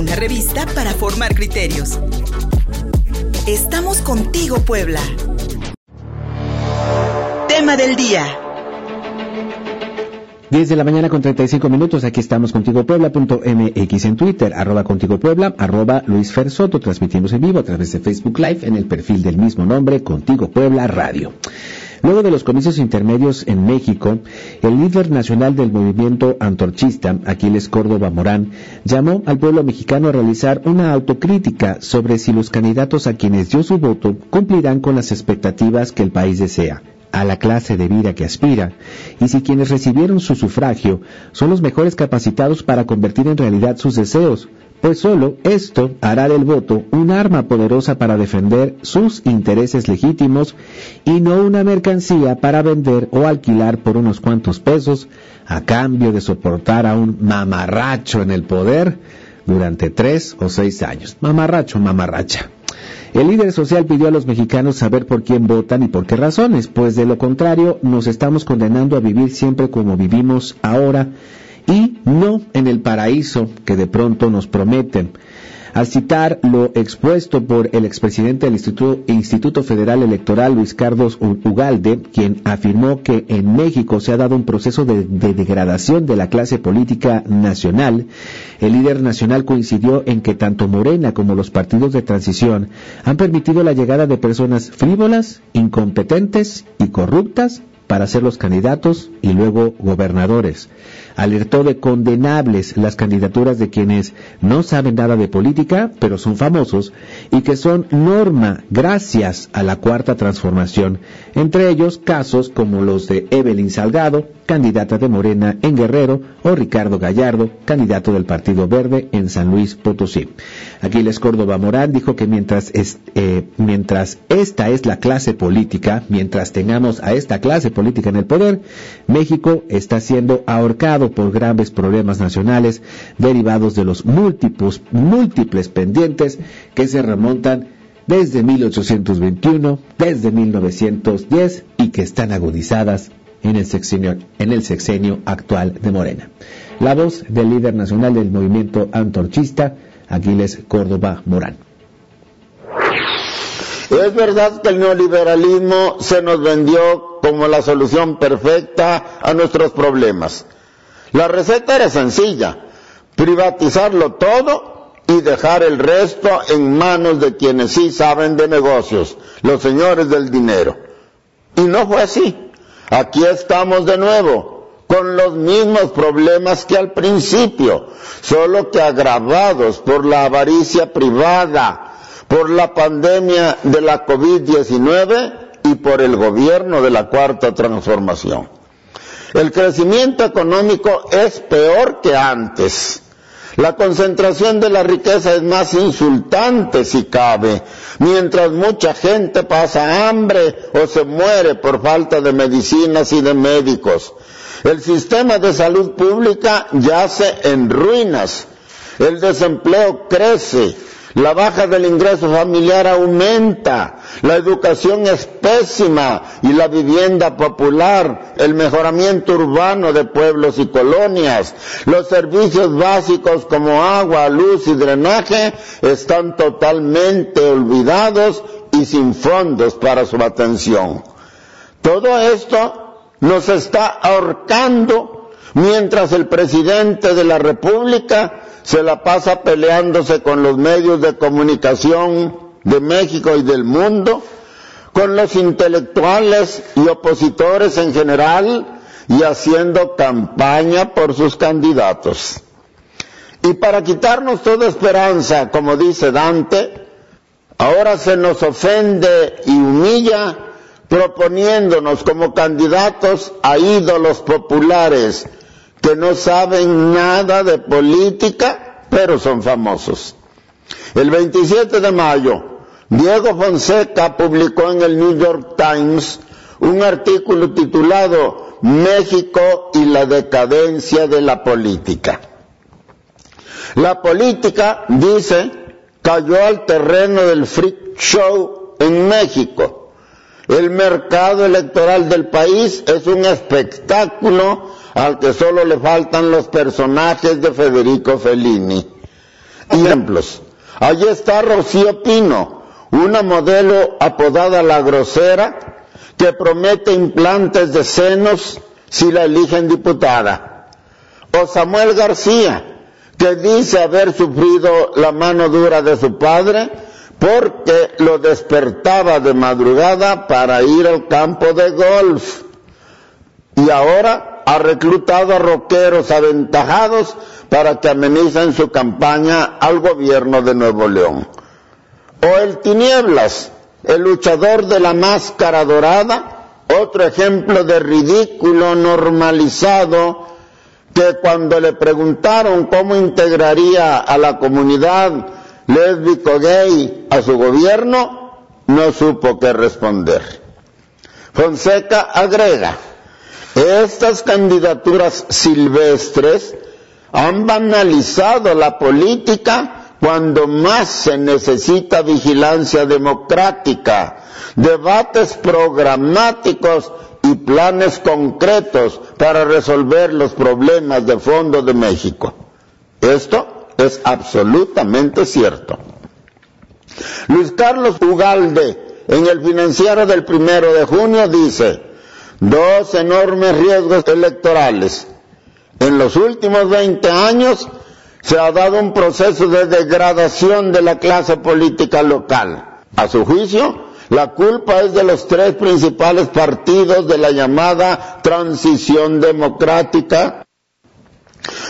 una revista para formar criterios. Estamos contigo, Puebla. Tema del día. 10 de la mañana con 35 minutos, aquí estamos contigo Puebla.mx en Twitter, arroba contigo Puebla, arroba Luis Fer Soto, transmitimos en vivo a través de Facebook Live en el perfil del mismo nombre, Contigo Puebla Radio. Luego de los comicios intermedios en México, el líder nacional del movimiento antorchista, Aquiles Córdoba Morán, llamó al pueblo mexicano a realizar una autocrítica sobre si los candidatos a quienes dio su voto cumplirán con las expectativas que el país desea a la clase de vida que aspira, y si quienes recibieron su sufragio son los mejores capacitados para convertir en realidad sus deseos, pues solo esto hará del voto un arma poderosa para defender sus intereses legítimos y no una mercancía para vender o alquilar por unos cuantos pesos a cambio de soportar a un mamarracho en el poder durante tres o seis años. Mamarracho, mamarracha. El líder social pidió a los mexicanos saber por quién votan y por qué razones, pues de lo contrario nos estamos condenando a vivir siempre como vivimos ahora y no en el paraíso que de pronto nos prometen. Al citar lo expuesto por el expresidente del Instituto, Federal Electoral, Luis Carlos Ugalde, quien afirmó que en México se ha dado un proceso de, de, degradación de la clase política nacional, el líder nacional coincidió en que tanto Morena como los partidos de transición han permitido la llegada de personas frívolas, incompetentes y corruptas para ser los candidatos y luego gobernadores alertó de condenables las candidaturas de quienes no saben nada de política, pero son famosos y que son norma gracias a la cuarta transformación, entre ellos casos como los de Evelyn Salgado, candidata de Morena en Guerrero, o Ricardo Gallardo, candidato del Partido Verde en San Luis Potosí. Aquiles Córdoba Morán dijo que mientras, eh, mientras esta es la clase política, mientras tengamos a esta clase política en el poder, México está siendo ahorcado por graves problemas nacionales derivados de los múltiples, múltiples pendientes que se remontan desde 1821, desde 1910 y que están agudizadas en el sexenio, en el sexenio actual de Morena. La voz del líder nacional del movimiento antorchista, Aquiles Córdoba Morán. Es verdad que el neoliberalismo se nos vendió como la solución perfecta a nuestros problemas. La receta era sencilla, privatizarlo todo y dejar el resto en manos de quienes sí saben de negocios, los señores del dinero. Y no fue así. Aquí estamos de nuevo, con los mismos problemas que al principio, solo que agravados por la avaricia privada, por la pandemia de la COVID-19 y por el gobierno de la cuarta transformación. El crecimiento económico es peor que antes. La concentración de la riqueza es más insultante si cabe, mientras mucha gente pasa hambre o se muere por falta de medicinas y de médicos. El sistema de salud pública yace en ruinas. El desempleo crece la baja del ingreso familiar aumenta, la educación es pésima y la vivienda popular, el mejoramiento urbano de pueblos y colonias, los servicios básicos como agua, luz y drenaje están totalmente olvidados y sin fondos para su atención. Todo esto nos está ahorcando mientras el presidente de la República se la pasa peleándose con los medios de comunicación de México y del mundo, con los intelectuales y opositores en general y haciendo campaña por sus candidatos. Y para quitarnos toda esperanza, como dice Dante, ahora se nos ofende y humilla proponiéndonos como candidatos a ídolos populares que no saben nada de política, pero son famosos. El 27 de mayo, Diego Fonseca publicó en el New York Times un artículo titulado México y la decadencia de la política. La política, dice, cayó al terreno del freak show en México. El mercado electoral del país es un espectáculo al que solo le faltan los personajes de Federico Fellini. ejemplos. Allí está Rocío Pino, una modelo apodada La Grosera, que promete implantes de senos si la eligen diputada. O Samuel García, que dice haber sufrido la mano dura de su padre porque lo despertaba de madrugada para ir al campo de golf. Y ahora ha reclutado a roqueros aventajados para que amenicen su campaña al gobierno de Nuevo León. O el Tinieblas, el luchador de la máscara dorada, otro ejemplo de ridículo normalizado que cuando le preguntaron cómo integraría a la comunidad lésbico gay a su gobierno, no supo qué responder. Fonseca agrega, estas candidaturas silvestres han banalizado la política cuando más se necesita vigilancia democrática, debates programáticos y planes concretos para resolver los problemas de fondo de México. Esto es absolutamente cierto. Luis Carlos Ugalde, en el financiero del primero de junio, dice, dos enormes riesgos electorales. En los últimos 20 años se ha dado un proceso de degradación de la clase política local. A su juicio, la culpa es de los tres principales partidos de la llamada transición democrática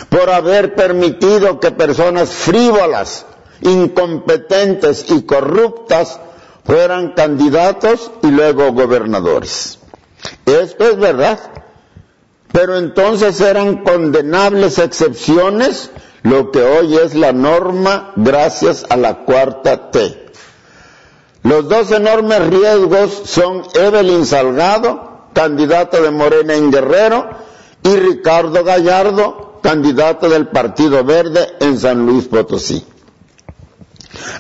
por haber permitido que personas frívolas, incompetentes y corruptas fueran candidatos y luego gobernadores. Esto es verdad. Pero entonces eran condenables excepciones, lo que hoy es la norma gracias a la cuarta T. Los dos enormes riesgos son Evelyn Salgado, candidato de Morena en Guerrero, y Ricardo Gallardo, candidato del Partido Verde en San Luis Potosí.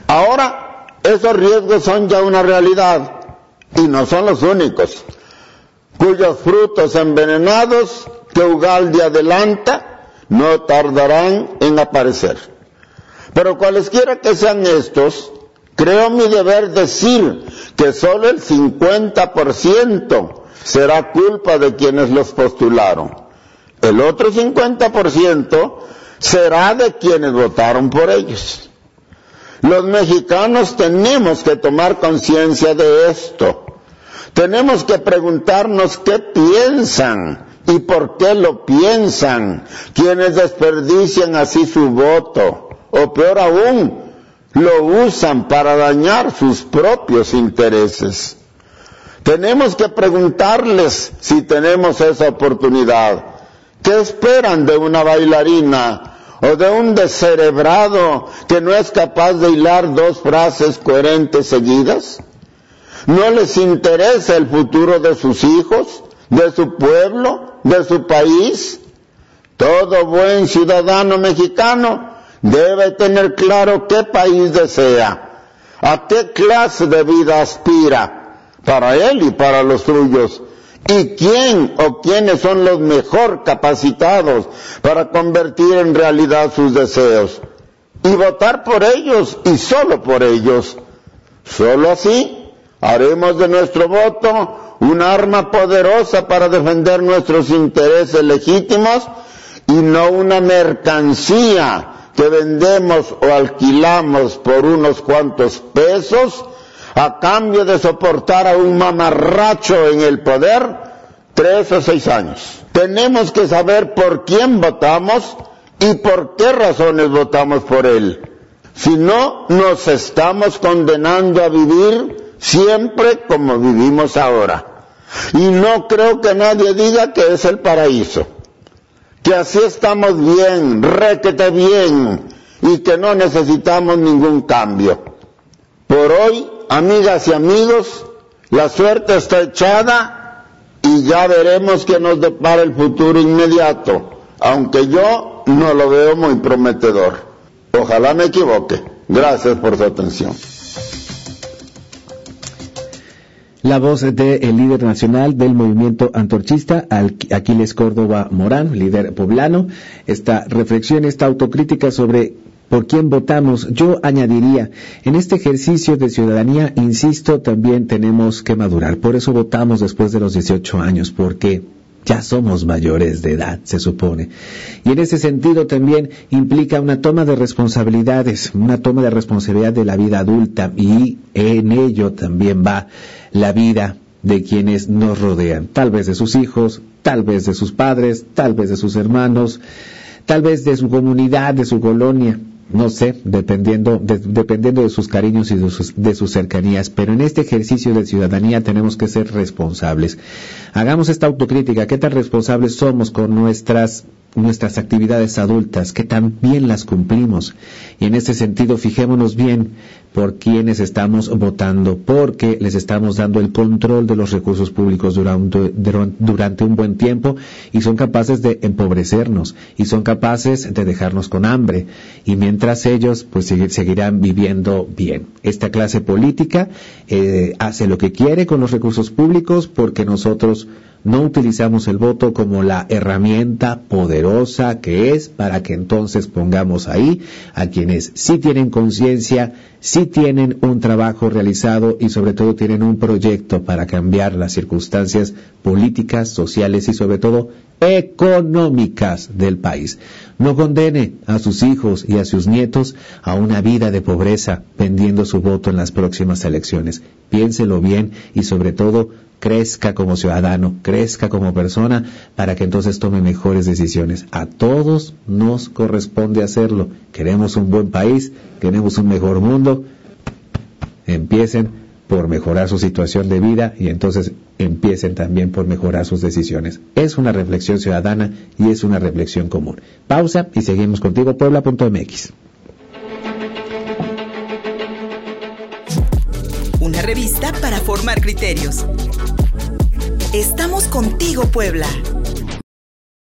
Ahora, esos riesgos son ya una realidad y no son los únicos, cuyos frutos envenenados que Ugalde adelanta no tardarán en aparecer. Pero cualesquiera que sean estos, Creo mi deber decir que solo el 50% será culpa de quienes los postularon. El otro 50% será de quienes votaron por ellos. Los mexicanos tenemos que tomar conciencia de esto. Tenemos que preguntarnos qué piensan y por qué lo piensan quienes desperdician así su voto. O peor aún, lo usan para dañar sus propios intereses. Tenemos que preguntarles si tenemos esa oportunidad. ¿Qué esperan de una bailarina o de un descerebrado que no es capaz de hilar dos frases coherentes seguidas? ¿No les interesa el futuro de sus hijos, de su pueblo, de su país? Todo buen ciudadano mexicano debe tener claro qué país desea, a qué clase de vida aspira, para él y para los suyos, y quién o quiénes son los mejor capacitados para convertir en realidad sus deseos, y votar por ellos y solo por ellos. Solo así haremos de nuestro voto un arma poderosa para defender nuestros intereses legítimos y no una mercancía que vendemos o alquilamos por unos cuantos pesos a cambio de soportar a un mamarracho en el poder tres o seis años. Tenemos que saber por quién votamos y por qué razones votamos por él. Si no, nos estamos condenando a vivir siempre como vivimos ahora. Y no creo que nadie diga que es el paraíso que así estamos bien, requete bien, y que no necesitamos ningún cambio. Por hoy, amigas y amigos, la suerte está echada y ya veremos qué nos depara el futuro inmediato, aunque yo no lo veo muy prometedor. Ojalá me equivoque. Gracias por su atención. La voz del líder nacional del movimiento antorchista, Aquiles Córdoba Morán, líder poblano, esta reflexión, esta autocrítica sobre por quién votamos. Yo añadiría, en este ejercicio de ciudadanía, insisto, también tenemos que madurar. Por eso votamos después de los 18 años, porque ya somos mayores de edad, se supone. Y en ese sentido también implica una toma de responsabilidades, una toma de responsabilidad de la vida adulta. Y en ello también va la vida de quienes nos rodean, tal vez de sus hijos, tal vez de sus padres, tal vez de sus hermanos, tal vez de su comunidad, de su colonia no sé, dependiendo de, dependiendo de sus cariños y de sus, cercanías, pero en este ejercicio de ciudadanía tenemos que ser responsables. Hagamos esta autocrítica, ¿qué tan responsables somos con nuestras nuestras actividades adultas, que también las cumplimos. Y en ese sentido, fijémonos bien por quienes estamos votando, porque les estamos dando el control de los recursos públicos durante, un buen tiempo y son capaces de empobrecernos y son capaces de dejarnos con hambre. Y mientras ellos, pues seguirán viviendo bien. Esta clase política eh, hace lo que quiere con los recursos públicos porque nosotros no utilizamos el voto como la herramienta poderosa que es para que entonces pongamos ahí a quienes sí tienen conciencia, sí tienen un trabajo realizado y sobre todo tienen un proyecto para cambiar las circunstancias políticas, sociales y sobre todo económicas del país. No condene a sus hijos y a sus nietos a una vida de pobreza vendiendo su voto en las próximas elecciones. Piénselo bien y sobre todo crezca como ciudadano, crezca como persona, para que entonces tome mejores decisiones. A todos nos corresponde hacerlo. Queremos un buen país, queremos un mejor mundo. Empiecen por mejorar su situación de vida y entonces empiecen también por mejorar sus decisiones. Es una reflexión ciudadana y es una reflexión común. Pausa y seguimos contigo, puebla.mx. Una revista para formar criterios. Estamos contigo, Puebla.